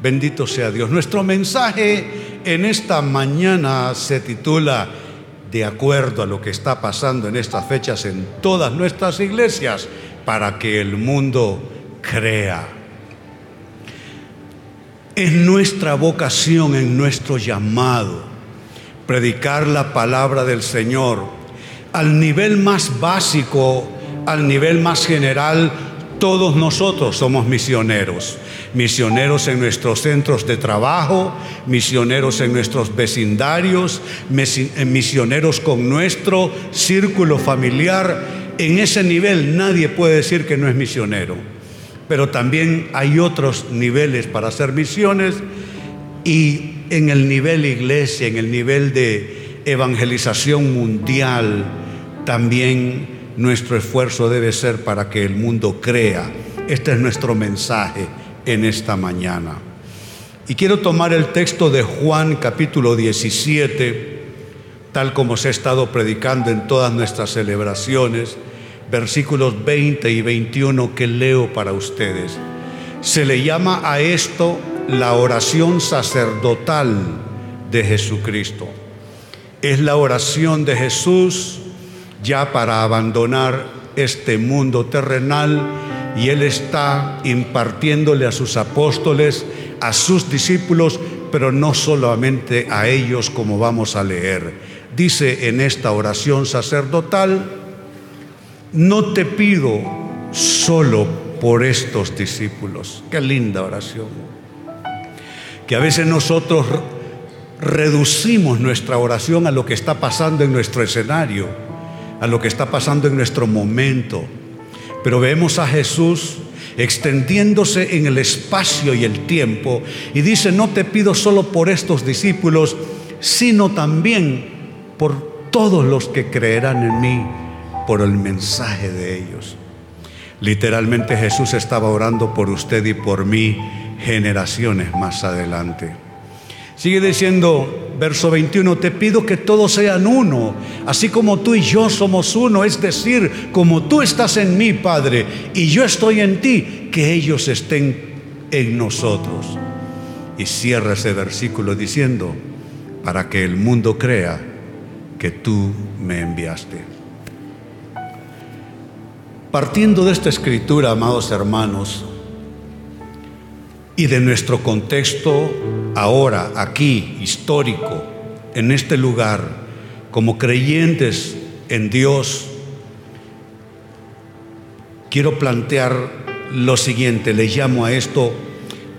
Bendito sea Dios. Nuestro mensaje en esta mañana se titula De acuerdo a lo que está pasando en estas fechas en todas nuestras iglesias, para que el mundo crea. Es nuestra vocación, en nuestro llamado, predicar la palabra del Señor al nivel más básico, al nivel más general, todos nosotros somos misioneros. Misioneros en nuestros centros de trabajo, misioneros en nuestros vecindarios, eh, misioneros con nuestro círculo familiar. En ese nivel nadie puede decir que no es misionero. Pero también hay otros niveles para hacer misiones y en el nivel iglesia, en el nivel de evangelización mundial, también nuestro esfuerzo debe ser para que el mundo crea. Este es nuestro mensaje en esta mañana. Y quiero tomar el texto de Juan capítulo 17, tal como se ha estado predicando en todas nuestras celebraciones, versículos 20 y 21 que leo para ustedes. Se le llama a esto la oración sacerdotal de Jesucristo. Es la oración de Jesús ya para abandonar este mundo terrenal y Él está impartiéndole a sus apóstoles, a sus discípulos, pero no solamente a ellos como vamos a leer. Dice en esta oración sacerdotal, no te pido solo por estos discípulos. Qué linda oración. Que a veces nosotros reducimos nuestra oración a lo que está pasando en nuestro escenario a lo que está pasando en nuestro momento. Pero vemos a Jesús extendiéndose en el espacio y el tiempo y dice, no te pido solo por estos discípulos, sino también por todos los que creerán en mí por el mensaje de ellos. Literalmente Jesús estaba orando por usted y por mí generaciones más adelante. Sigue diciendo, verso 21, te pido que todos sean uno, así como tú y yo somos uno, es decir, como tú estás en mí, Padre, y yo estoy en ti, que ellos estén en nosotros. Y cierra ese versículo diciendo, para que el mundo crea que tú me enviaste. Partiendo de esta escritura, amados hermanos, y de nuestro contexto ahora, aquí, histórico, en este lugar, como creyentes en Dios, quiero plantear lo siguiente, le llamo a esto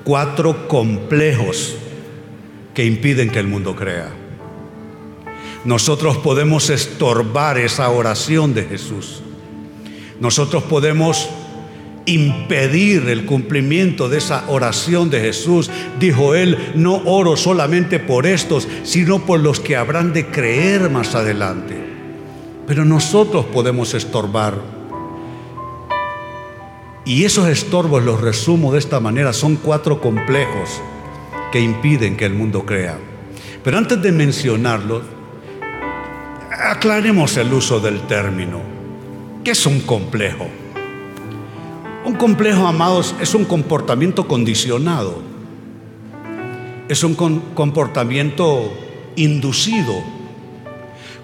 cuatro complejos que impiden que el mundo crea. Nosotros podemos estorbar esa oración de Jesús. Nosotros podemos impedir el cumplimiento de esa oración de Jesús. Dijo él, no oro solamente por estos, sino por los que habrán de creer más adelante. Pero nosotros podemos estorbar. Y esos estorbos los resumo de esta manera, son cuatro complejos que impiden que el mundo crea. Pero antes de mencionarlos, aclaremos el uso del término. ¿Qué es un complejo? Un complejo, amados, es un comportamiento condicionado. Es un comportamiento inducido.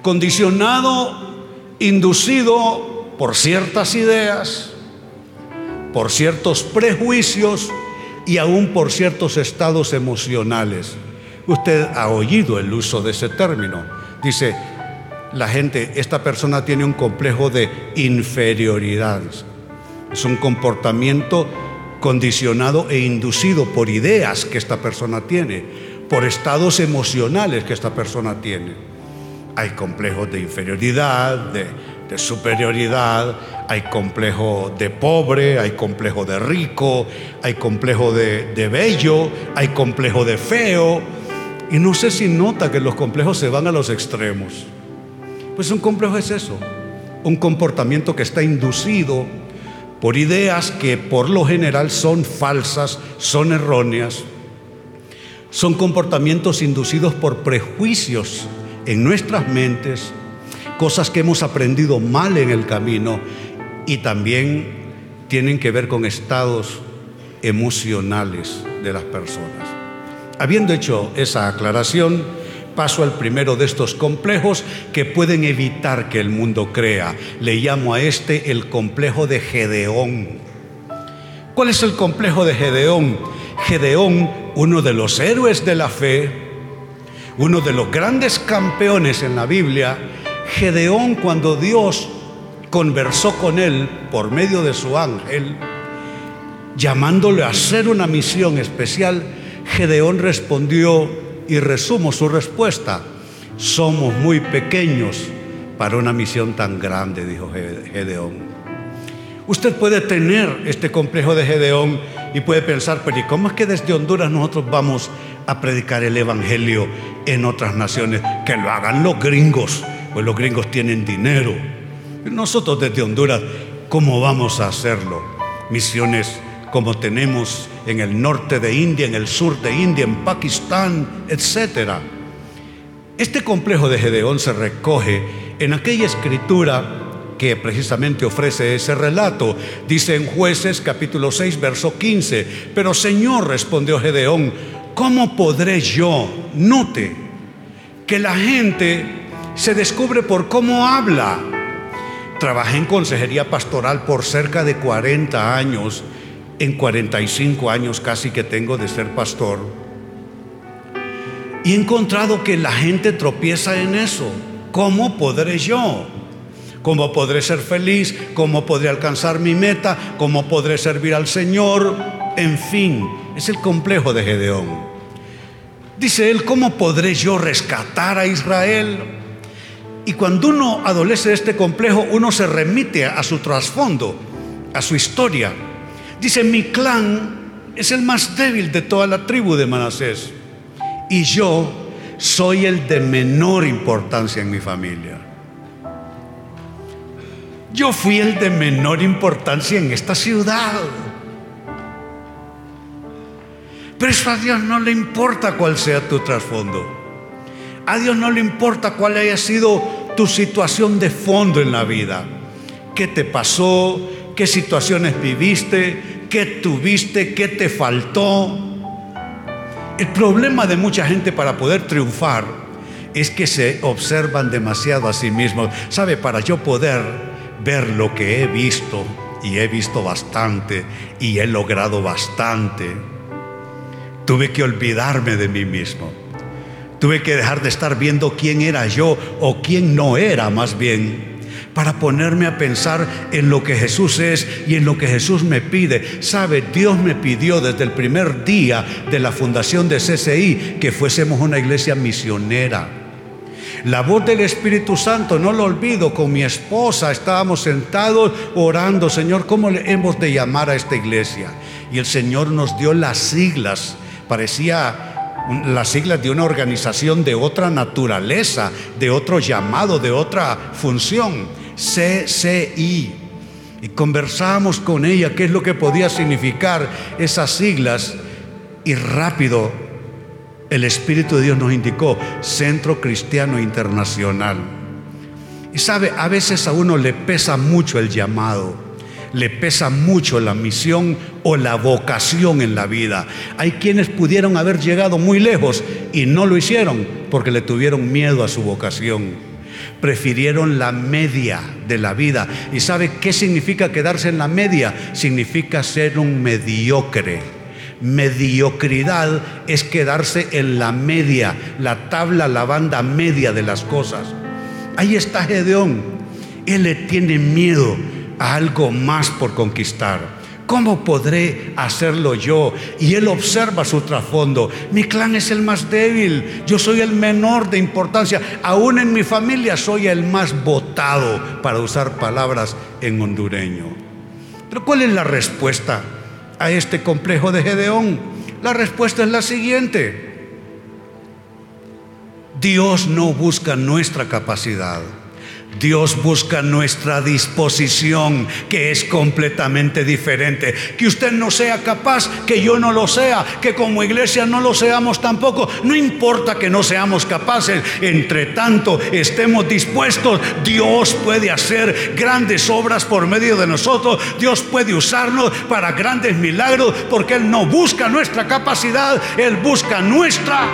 Condicionado, inducido por ciertas ideas, por ciertos prejuicios y aún por ciertos estados emocionales. Usted ha oído el uso de ese término. Dice, la gente, esta persona tiene un complejo de inferioridad. Es un comportamiento condicionado e inducido por ideas que esta persona tiene, por estados emocionales que esta persona tiene. Hay complejos de inferioridad, de, superioridad, hay complejo de pobre, hay complejo de rico, hay complejo de, de bello, hay complejo de feo. Y no sé si nota que los complejos se van a los extremos. Pues un complejo es eso, un comportamiento que está inducido por ideas que por lo general son falsas, son erróneas, son comportamientos inducidos por prejuicios en nuestras mentes, cosas que hemos aprendido mal en el camino y también tienen que ver con estados emocionales de las personas. Habiendo hecho esa aclaración, paso al primero de estos complejos que pueden evitar que el mundo crea. Le llamo a este el complejo de Gedeón. ¿Cuál es el complejo de Gedeón? Gedeón, uno de los héroes de la fe, uno de los grandes campeones en la Biblia, Gedeón cuando Dios conversó con él por medio de su ángel, llamándole a hacer una misión especial, Gedeón respondió, y resumo su respuesta, somos muy pequeños para una misión tan grande, dijo Gedeón. Usted puede tener este complejo de Gedeón y puede pensar, pero ¿y cómo es que desde Honduras nosotros vamos a predicar el Evangelio en otras naciones? Que lo hagan los gringos, pues los gringos tienen dinero. Nosotros desde Honduras, ¿cómo vamos a hacerlo? Misiones como tenemos en el norte de India, en el sur de India, en Pakistán, etc. Este complejo de Gedeón se recoge en aquella escritura que precisamente ofrece ese relato. Dice en jueces capítulo 6, verso 15, pero Señor, respondió Gedeón, ¿cómo podré yo, note, que la gente se descubre por cómo habla? Trabajé en consejería pastoral por cerca de 40 años en 45 años casi que tengo de ser pastor. Y he encontrado que la gente tropieza en eso. ¿Cómo podré yo? ¿Cómo podré ser feliz? ¿Cómo podré alcanzar mi meta? ¿Cómo podré servir al Señor? En fin, es el complejo de Gedeón. Dice él, ¿cómo podré yo rescatar a Israel? Y cuando uno adolece de este complejo, uno se remite a su trasfondo, a su historia. Dice, mi clan es el más débil de toda la tribu de Manasés. Y yo soy el de menor importancia en mi familia. Yo fui el de menor importancia en esta ciudad. Pero eso a Dios no le importa cuál sea tu trasfondo. A Dios no le importa cuál haya sido tu situación de fondo en la vida. ¿Qué te pasó? ¿Qué situaciones viviste? qué tuviste, qué te faltó. El problema de mucha gente para poder triunfar es que se observan demasiado a sí mismos. ¿Sabe? Para yo poder ver lo que he visto, y he visto bastante, y he logrado bastante, tuve que olvidarme de mí mismo. Tuve que dejar de estar viendo quién era yo o quién no era más bien para ponerme a pensar en lo que Jesús es y en lo que Jesús me pide. Sabe, Dios me pidió desde el primer día de la fundación de CCI que fuésemos una iglesia misionera. La voz del Espíritu Santo, no lo olvido, con mi esposa estábamos sentados orando, Señor, ¿cómo le hemos de llamar a esta iglesia? Y el Señor nos dio las siglas, parecía las siglas de una organización de otra naturaleza, de otro llamado, de otra función. CCI. Y conversamos con ella qué es lo que podía significar esas siglas y rápido el Espíritu de Dios nos indicó Centro Cristiano Internacional. Y sabe, a veces a uno le pesa mucho el llamado, le pesa mucho la misión o la vocación en la vida. Hay quienes pudieron haber llegado muy lejos y no lo hicieron porque le tuvieron miedo a su vocación prefirieron la media de la vida. ¿Y sabe qué significa quedarse en la media? Significa ser un mediocre. Mediocridad es quedarse en la media, la tabla, la banda media de las cosas. Ahí está Gedeón. Él le tiene miedo a algo más por conquistar. ¿Cómo podré hacerlo yo? Y él observa su trasfondo. Mi clan es el más débil. Yo soy el menor de importancia. Aún en mi familia soy el más votado, para usar palabras en hondureño. Pero ¿cuál es la respuesta a este complejo de Gedeón? La respuesta es la siguiente. Dios no busca nuestra capacidad. Dios busca nuestra disposición, que es completamente diferente. Que usted no sea capaz, que yo no lo sea, que como iglesia no lo seamos tampoco. No importa que no seamos capaces, entre tanto estemos dispuestos, Dios puede hacer grandes obras por medio de nosotros. Dios puede usarnos para grandes milagros, porque Él no busca nuestra capacidad, Él busca nuestra,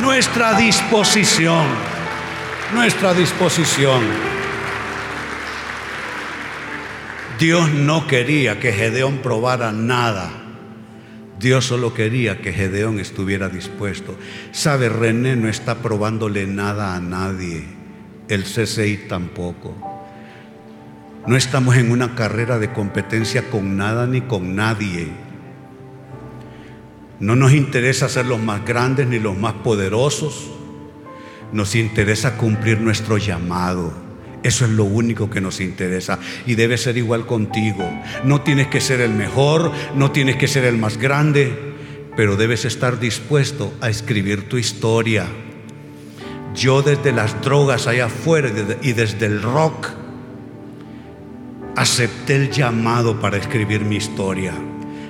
nuestra disposición nuestra disposición. Dios no quería que Gedeón probara nada. Dios solo quería que Gedeón estuviera dispuesto. Sabe, René no está probándole nada a nadie. El CCI tampoco. No estamos en una carrera de competencia con nada ni con nadie. No nos interesa ser los más grandes ni los más poderosos. Nos interesa cumplir nuestro llamado. Eso es lo único que nos interesa y debe ser igual contigo. No tienes que ser el mejor, no tienes que ser el más grande, pero debes estar dispuesto a escribir tu historia. Yo desde las drogas allá afuera y desde el rock acepté el llamado para escribir mi historia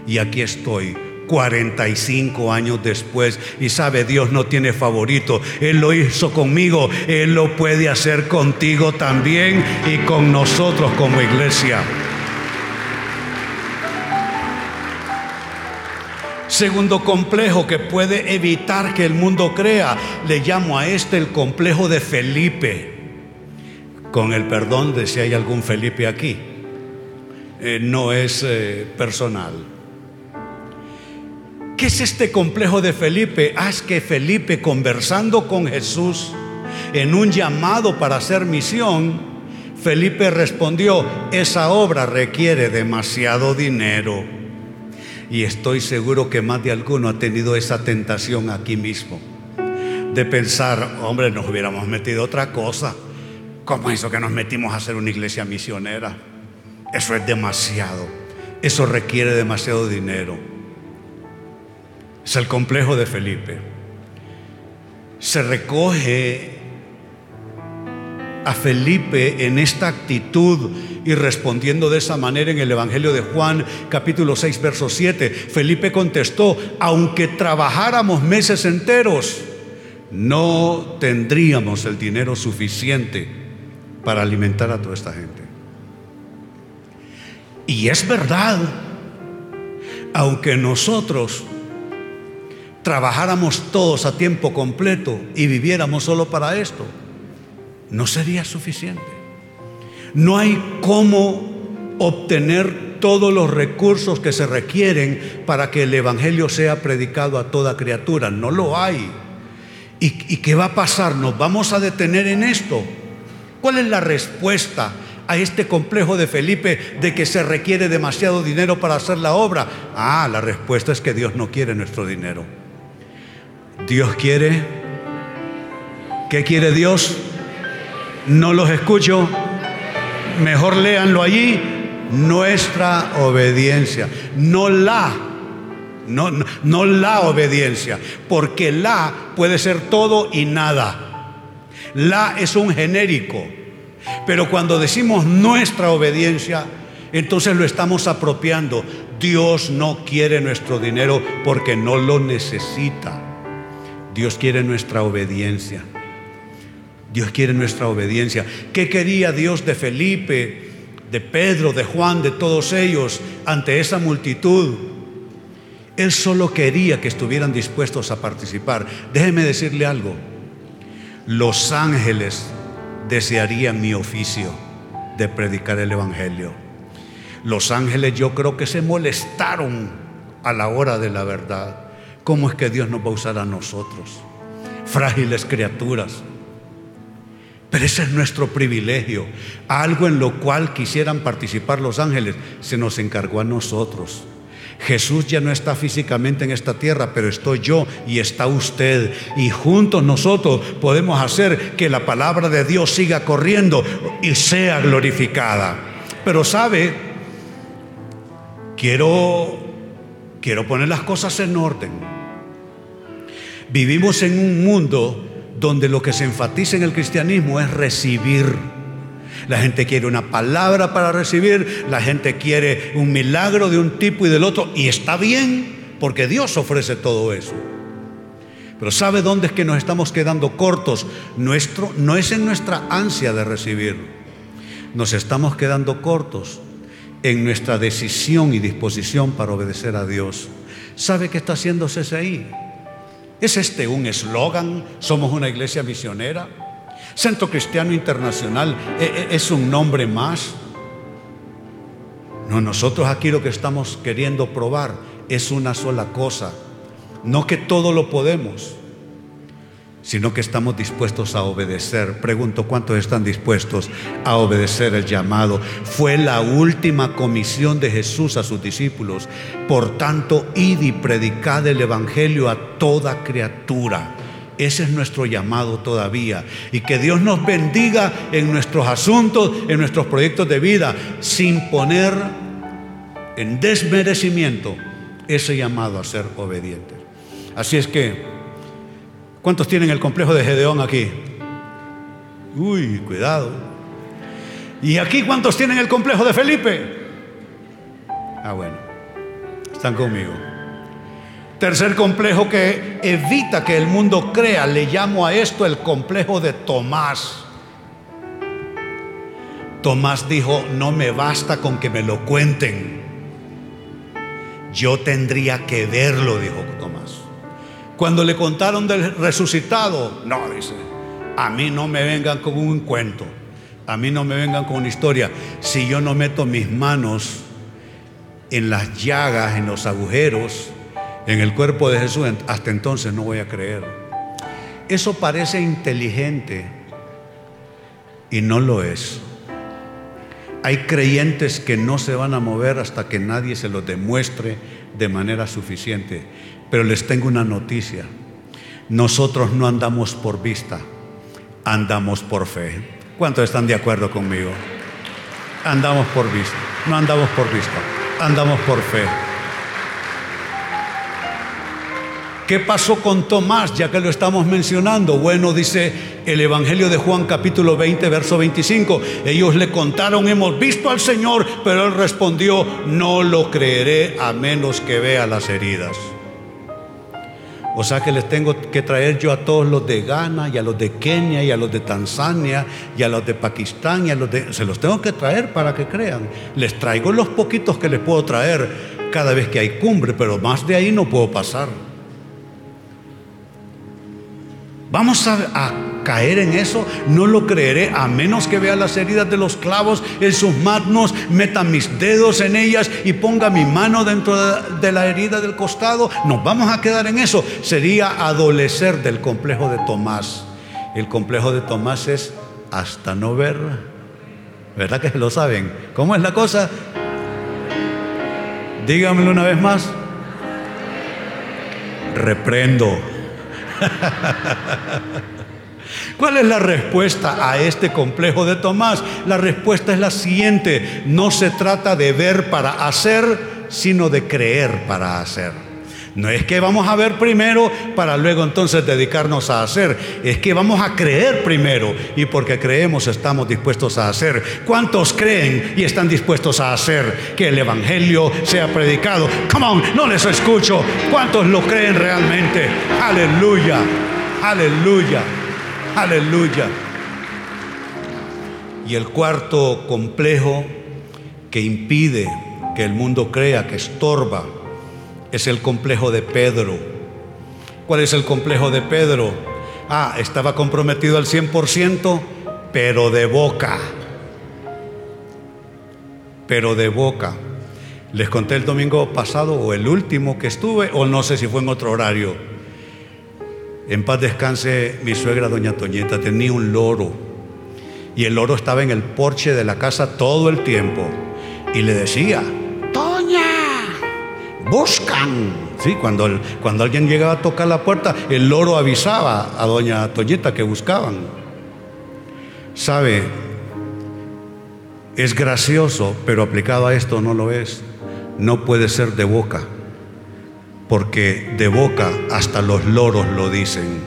y aquí estoy 45 años después. Y sabe, Dios no tiene favorito. Él lo hizo conmigo. Él lo puede hacer contigo también y con nosotros como iglesia. Segundo complejo que puede evitar que el mundo crea, le llamo a este el complejo de Felipe. Con el perdón de si hay algún Felipe aquí. Eh, no es eh, personal. ¿Qué es este complejo de Felipe? Ah, es que Felipe conversando con Jesús en un llamado para hacer misión, Felipe respondió, esa obra requiere demasiado dinero. Y estoy seguro que más de alguno ha tenido esa tentación aquí mismo, de pensar, hombre, nos hubiéramos metido otra cosa. ¿Cómo eso que nos metimos a hacer una iglesia misionera? Eso es demasiado. Eso requiere demasiado dinero. Es el complejo de Felipe. Se recoge a Felipe en esta actitud y respondiendo de esa manera en el Evangelio de Juan capítulo 6 verso 7. Felipe contestó, aunque trabajáramos meses enteros, no tendríamos el dinero suficiente para alimentar a toda esta gente. Y es verdad, aunque nosotros trabajáramos todos a tiempo completo y viviéramos solo para esto, no sería suficiente. No hay cómo obtener todos los recursos que se requieren para que el Evangelio sea predicado a toda criatura. No lo hay. ¿Y, qué va a pasar? ¿Nos vamos a detener en esto? ¿Cuál es la respuesta a este complejo de Felipe de que se requiere demasiado dinero para hacer la obra? Ah, la respuesta es que Dios no quiere nuestro dinero. Dios quiere. ¿Qué quiere Dios? No los escucho. Mejor léanlo allí. Nuestra obediencia. No la. No, no, no la obediencia. Porque la puede ser todo y nada. La es un genérico. Pero cuando decimos nuestra obediencia, entonces lo estamos apropiando. Dios no quiere nuestro dinero porque no lo necesita. Dios quiere nuestra obediencia. Dios quiere nuestra obediencia. ¿Qué quería Dios de Felipe, de Pedro, de Juan, de todos ellos ante esa multitud? Él solo quería que estuvieran dispuestos a participar. Déjeme decirle algo. Los ángeles desearían mi oficio de predicar el Evangelio. Los ángeles yo creo que se molestaron a la hora de la verdad. ¿Cómo es que Dios nos va a usar a nosotros? Frágiles criaturas. Pero ese es nuestro privilegio. Algo en lo cual quisieran participar los ángeles se nos encargó a nosotros. Jesús ya no está físicamente en esta tierra, pero estoy yo y está usted. Y juntos nosotros podemos hacer que la palabra de Dios siga corriendo y sea glorificada. Pero sabe, quiero, quiero poner las cosas en orden. Vivimos en un mundo donde lo que se enfatiza en el cristianismo es recibir. La gente quiere una palabra para recibir, la gente quiere un milagro de un tipo y del otro, y está bien, porque Dios ofrece todo eso. Pero ¿sabe dónde es que nos estamos quedando cortos? Nuestro, no es en nuestra ansia de recibir, nos estamos quedando cortos en nuestra decisión y disposición para obedecer a Dios. ¿Sabe qué está haciendo CCI? ¿Es este un eslogan? ¿Somos una iglesia misionera? Centro Cristiano Internacional eh, eh, es un nombre más. No, nosotros aquí lo que estamos queriendo probar es una sola cosa. No que todo lo podemos, sino que estamos dispuestos a obedecer. Pregunto, ¿cuántos están dispuestos a obedecer el llamado? Fue la última comisión de Jesús a sus discípulos. Por tanto, id y predicad el Evangelio a toda criatura. Ese es nuestro llamado todavía. Y que Dios nos bendiga en nuestros asuntos, en nuestros proyectos de vida, sin poner en desmerecimiento ese llamado a ser obedientes. Así es que, ¿cuántos tienen el complejo de Gedeón aquí? Uy, cuidado. ¿Y aquí cuántos tienen el complejo de Felipe? Ah, bueno, están conmigo. Tercer complejo que evita que el mundo crea, le llamo a esto el complejo de Tomás. Tomás dijo, no me basta con que me lo cuenten. Yo tendría que verlo, dijo Tomás. Cuando le contaron del resucitado, no, dice, a mí no me vengan con un cuento, a mí no me vengan con una historia. Si yo no meto mis manos en las llagas, en los agujeros, en el cuerpo de Jesús, hasta entonces no voy a creer. Eso parece inteligente y no lo es. Hay creyentes que no se van a mover hasta que nadie se los demuestre de manera suficiente. Pero les tengo una noticia. Nosotros no andamos por vista, andamos por fe. ¿Cuántos están de acuerdo conmigo? Andamos por vista, no andamos por vista, andamos por fe. ¿Qué pasó con Tomás, ya que lo estamos mencionando? Bueno, dice el Evangelio de Juan capítulo 20, verso 25. Ellos le contaron, hemos visto al Señor, pero él respondió, no lo creeré a menos que vea las heridas. O sea que les tengo que traer yo a todos los de Ghana y a los de Kenia y a los de Tanzania y a los de Pakistán y a los de... Se los tengo que traer para que crean. Les traigo los poquitos que les puedo traer cada vez que hay cumbre, pero más de ahí no puedo pasar. Vamos a, caer en eso, no lo creeré a menos que vea las heridas de los clavos en sus manos, meta mis dedos en ellas y ponga mi mano dentro de la herida del costado. Nos vamos a quedar en eso. Sería adolecer del complejo de Tomás. El complejo de Tomás es hasta no ver. ¿Verdad que lo saben? ¿Cómo es la cosa? Dígamelo una vez más. Reprendo ¿Cuál es la respuesta a este complejo de Tomás? La respuesta es la siguiente. No se trata de ver para hacer, sino de creer para hacer. No es que vamos a ver primero para luego entonces dedicarnos a hacer. Es que vamos a creer primero y porque creemos estamos dispuestos a hacer. ¿Cuántos creen y están dispuestos a hacer que el Evangelio sea predicado? Come on, no les escucho. ¿Cuántos lo creen realmente? Aleluya, aleluya, aleluya. Y el cuarto complejo que impide que el mundo crea, que estorba, es el complejo de Pedro. ¿Cuál es el complejo de Pedro? Ah, estaba comprometido al 100%, pero de boca. Pero de boca. Les conté el domingo pasado o el último que estuve, o no sé si fue en otro horario. En paz descanse mi suegra doña Toñeta, tenía un loro. Y el loro estaba en el porche de la casa todo el tiempo. Y le decía, buscan. Sí, cuando, cuando alguien llegaba a tocar la puerta, el loro avisaba a doña Toñita que buscaban. ¿Sabe? Es gracioso, pero aplicado a esto no lo es. No puede ser de boca, porque de boca hasta los loros lo dicen.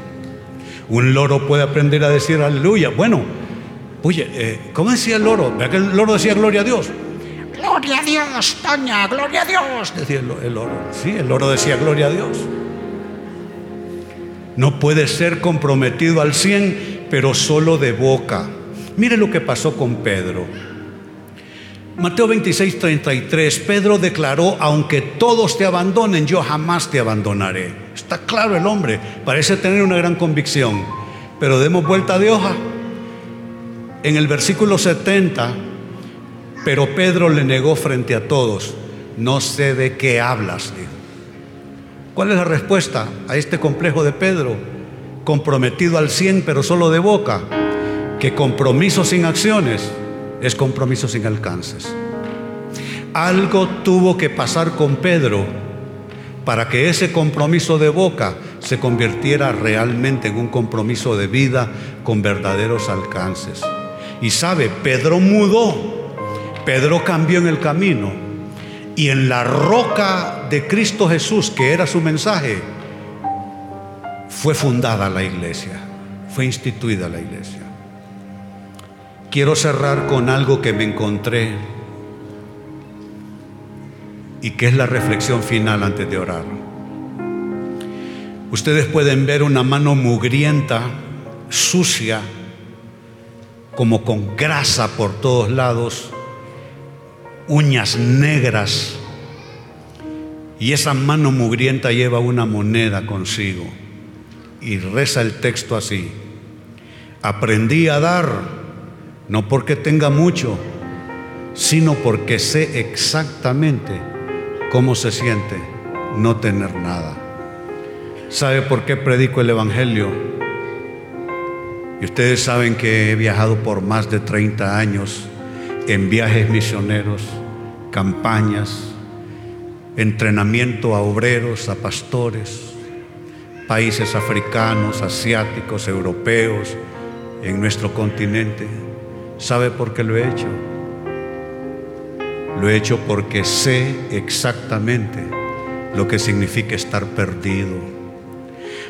Un loro puede aprender a decir aleluya. Bueno, oye, eh, ¿cómo decía el loro? ¿Verdad que el loro decía gloria a Dios? Gloria a Dios, Toña, gloria a Dios, decía el, loro. Sí, el loro decía gloria a Dios. No puede ser comprometido al 100, pero solo de boca. Mire lo que pasó con Pedro. Mateo 26, 33, Pedro declaró, aunque todos te abandonen, yo jamás te abandonaré. Está claro el hombre, parece tener una gran convicción, pero demos vuelta de hoja. En el versículo 70, pero Pedro le negó frente a todos, no sé de qué hablas, dijo. ¿Cuál es la respuesta a este complejo de Pedro? Comprometido al 100, pero solo de boca, que compromiso sin acciones es compromiso sin alcances. Algo tuvo que pasar con Pedro para que ese compromiso de boca se convirtiera realmente en un compromiso de vida con verdaderos alcances. Y sabe, Pedro mudó, Pedro cambió en el camino y en la roca de Cristo Jesús, que era su mensaje, fue fundada la iglesia, fue instituida la iglesia. Quiero cerrar con algo que me encontré y que es la reflexión final antes de orar. Ustedes pueden ver una mano mugrienta, sucia, como con grasa por todos lados, uñas negras, y esa mano mugrienta lleva una moneda consigo. Y reza el texto así, aprendí a dar no porque tenga mucho, sino porque sé exactamente cómo se siente no tener nada. ¿Sabe por qué predico el Evangelio? Y ustedes saben que he viajado por más de 30 años en viajes misioneros, campañas, entrenamiento a obreros, a pastores, países africanos, asiáticos, europeos, en nuestro continente. ¿Sabe por qué lo he hecho? Lo he hecho porque sé exactamente lo que significa estar perdido.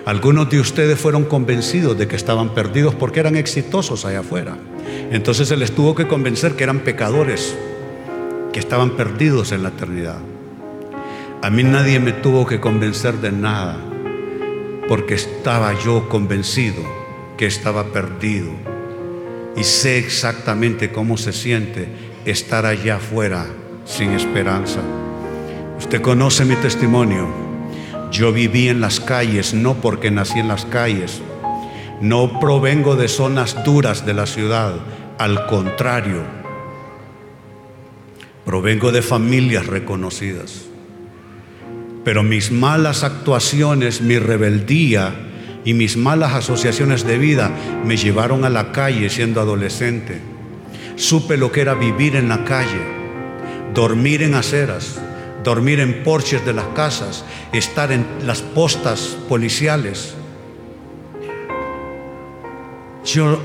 Algunos de ustedes fueron convencidos de que estaban perdidos porque eran exitosos allá afuera. Entonces se les tuvo que convencer que eran pecadores, que estaban perdidos en la eternidad. A mí nadie me tuvo que convencer de nada porque estaba yo convencido que estaba perdido y sé exactamente cómo se siente estar allá afuera sin esperanza. Usted conoce mi testimonio. Yo viví en las calles no porque nací en las calles. No provengo de zonas duras de la ciudad. Al contrario, provengo de familias reconocidas. Pero mis malas actuaciones, mi rebeldía, y mis malas asociaciones de vida me llevaron a la calle siendo adolescente. Supe lo que era vivir en la calle, dormir en aceras, dormir en porches de las casas, estar en las postas policiales. Yo,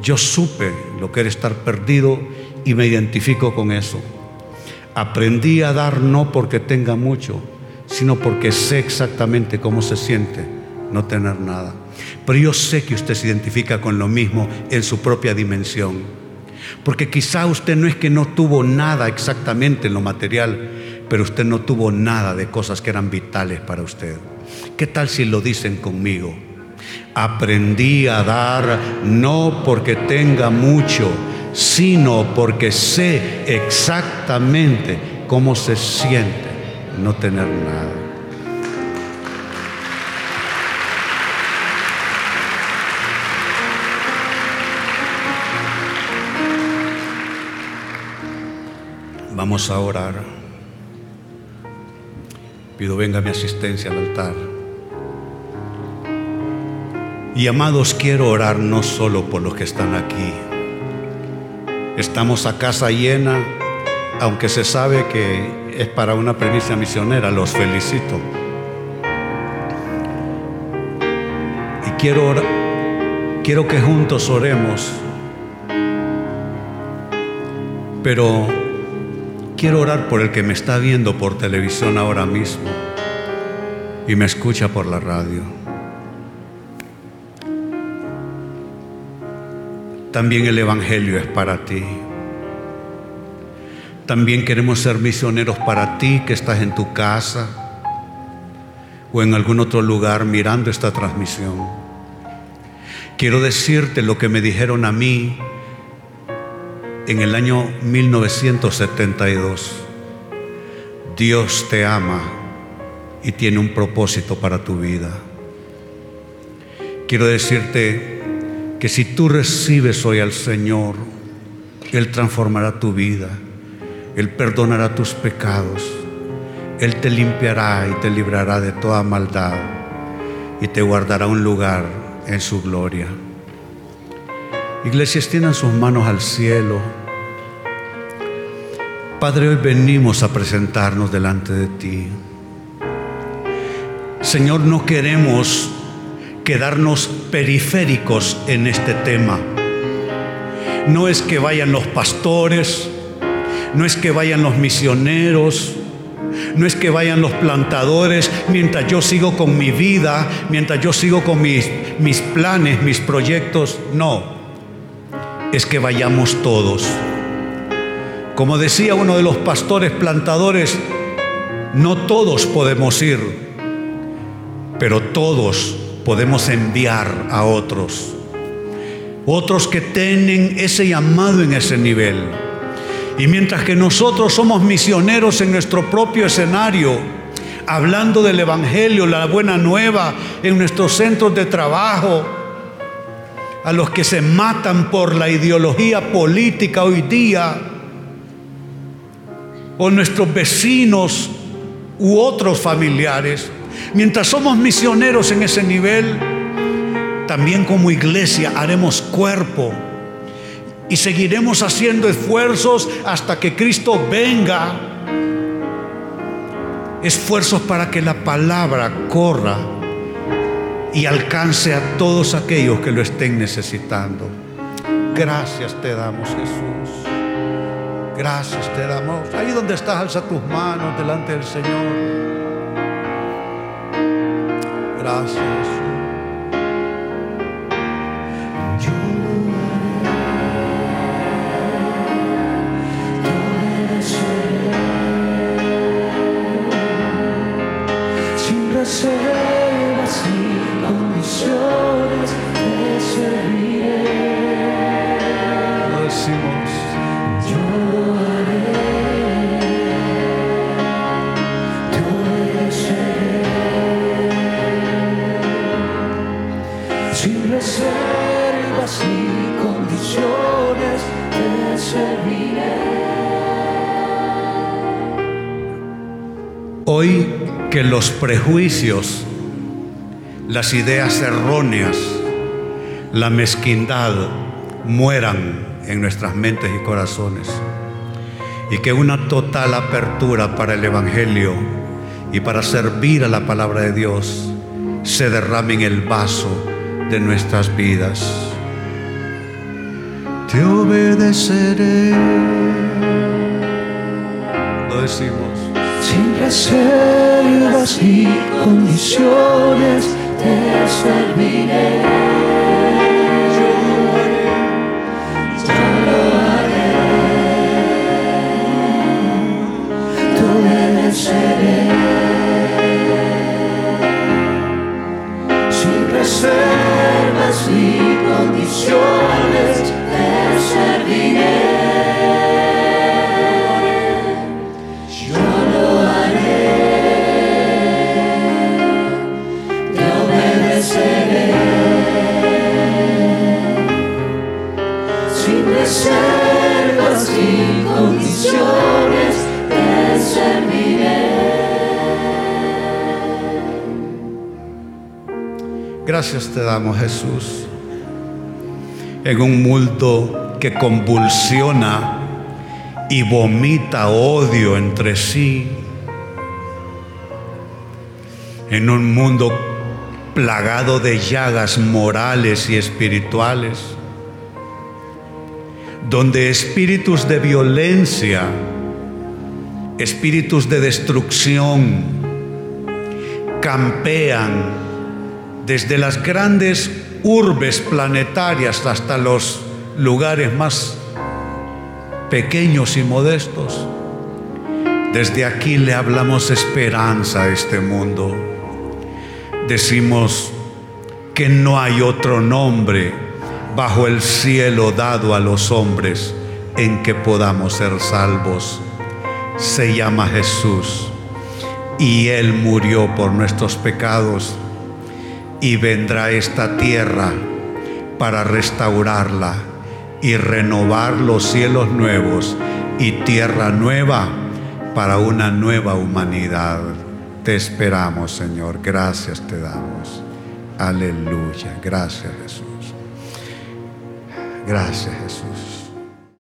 yo supe lo que era estar perdido y me identifico con eso. Aprendí a dar no porque tenga mucho, sino porque sé exactamente cómo se siente no tener nada. Pero yo sé que usted se identifica con lo mismo en su propia dimensión. Porque quizá usted no es que no tuvo nada exactamente en lo material, pero usted no tuvo nada de cosas que eran vitales para usted. ¿Qué tal si lo dicen conmigo? Aprendí a dar no porque tenga mucho, sino porque sé exactamente cómo se siente no tener nada. Vamos a orar. Pido venga mi asistencia al altar. Y amados, quiero orar no solo por los que están aquí. Estamos a casa llena, aunque se sabe que es para una premisa misionera, los felicito. Y quiero quiero que juntos oremos. Pero quiero orar por el que me está viendo por televisión ahora mismo y me escucha por la radio. También el Evangelio es para ti. También queremos ser misioneros para ti que estás en tu casa o en algún otro lugar mirando esta transmisión. Quiero decirte lo que me dijeron a mí en el año 1972. Dios te ama y tiene un propósito para tu vida. Quiero decirte que si tú recibes hoy al Señor, Él transformará tu vida, Él perdonará tus pecados, Él te limpiará y te librará de toda maldad y te guardará un lugar en su gloria. Iglesia, extiendan sus manos al cielo. Padre, hoy venimos a presentarnos delante de ti. Señor, no queremos quedarnos periféricos en este tema. No es que vayan los pastores, no es que vayan los misioneros, no es que vayan los plantadores mientras yo sigo con mi vida, mientras yo sigo con mis, mis planes, mis proyectos. No, es que vayamos todos. Como decía uno de los pastores plantadores, no todos podemos ir, pero todos podemos enviar a otros. Otros que tienen ese llamado en ese nivel. Y mientras que nosotros somos misioneros en nuestro propio escenario, hablando del Evangelio, la buena nueva, en nuestros centros de trabajo, a los que se matan por la ideología política hoy día, o nuestros vecinos u otros familiares, Mientras somos misioneros en ese nivel, también como iglesia haremos cuerpo y seguiremos haciendo esfuerzos hasta que Cristo venga. Esfuerzos para que la palabra corra y alcance a todos aquellos que lo estén necesitando. Gracias te damos, Jesús. Gracias te damos. Ahí donde estás, alza tus manos delante del Señor. Gracias. Sin reservas y condiciones te serviré. Hoy que los prejuicios, las ideas erróneas, la mezquindad mueran en nuestras mentes y corazones y que una total apertura para el Evangelio y para servir a la palabra de Dios se derrame en el vaso de nuestras vidas. Te obedeceré. Lo decimos. Sin reservas y condiciones te serviré. Yo te damos Jesús. En un mundo que convulsiona y vomita odio entre sí. En un mundo plagado de llagas morales y espirituales. Donde espíritus de violencia, espíritus de destrucción campean desde las grandes urbes planetarias hasta los lugares más pequeños y modestos. Desde aquí le hablamos esperanza a este mundo. Decimos que no hay otro nombre bajo el cielo dado a los hombres en que podamos ser salvos. Se llama Jesús y Él murió por nuestros pecados y vendrá esta tierra para restaurarla y renovar los cielos nuevos y tierra nueva para una nueva humanidad. Te esperamos, Señor. Gracias te damos. Aleluya. Gracias, Jesús. Gracias, Jesús.